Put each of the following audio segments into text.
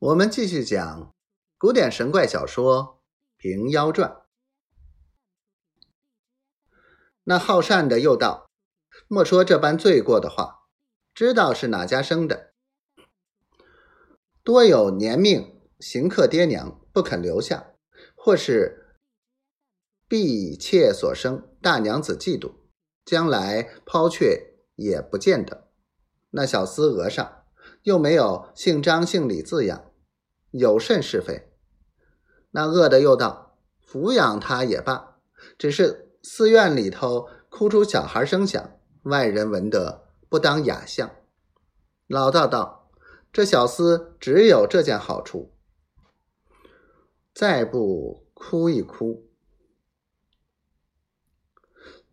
我们继续讲古典神怪小说《平妖传》。那好善的又道：“莫说这般罪过的话，知道是哪家生的，多有年命行客爹娘不肯留下，或是婢妾所生，大娘子嫉妒，将来抛却也不见得。那小厮额上又没有姓张姓李字样。”有甚是非？那恶的又道：“抚养他也罢，只是寺院里头哭出小孩声响，外人闻得不当雅相。”老道道：“这小厮只有这件好处，再不哭一哭。”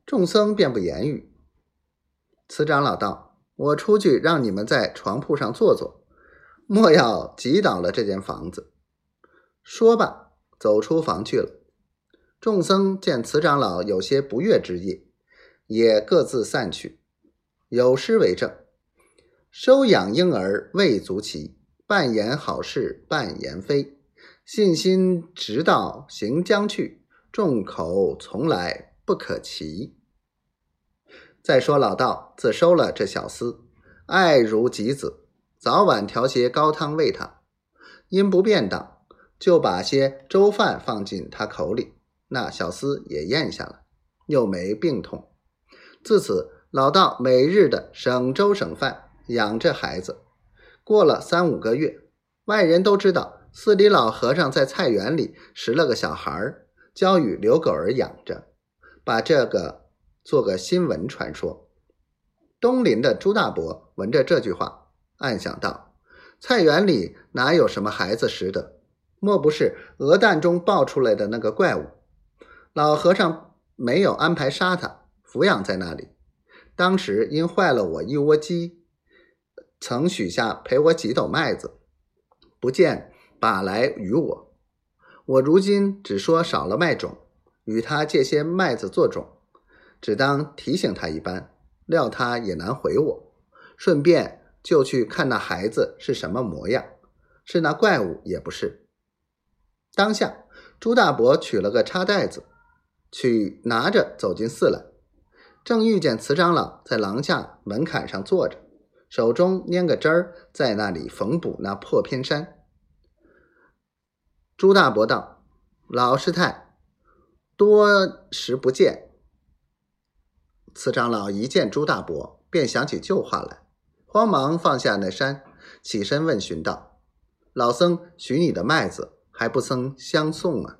众僧便不言语。慈长老道：“我出去让你们在床铺上坐坐。”莫要挤倒了这间房子。说罢，走出房去了。众僧见慈长老有些不悦之意，也各自散去。有诗为证：“收养婴儿未足奇，半言好事半言非。信心直到行将去，众口从来不可齐。”再说老道自收了这小厮，爱如己子。早晚调些高汤喂他，因不便当，就把些粥饭放进他口里。那小厮也咽下了，又没病痛。自此，老道每日的省粥省饭养这孩子。过了三五个月，外人都知道寺里老和尚在菜园里拾了个小孩儿，交与刘狗儿养着，把这个做个新闻传说。东邻的朱大伯闻着这句话。暗想道：“菜园里哪有什么孩子识的？莫不是鹅蛋中爆出来的那个怪物？老和尚没有安排杀他，抚养在那里。当时因坏了我一窝鸡，曾许下赔我几斗麦子，不见把来与我。我如今只说少了麦种，与他借些麦子做种，只当提醒他一般。料他也难回我，顺便。”就去看那孩子是什么模样，是那怪物也不是。当下，朱大伯取了个插袋子，去拿着走进寺来，正遇见慈长老在廊下门槛上坐着，手中拈个针儿，在那里缝补那破偏衫。朱大伯道：“老师太，多时不见。”慈长老一见朱大伯，便想起旧话来。慌忙放下那山，起身问询道：“老僧许你的麦子，还不曾相送啊？”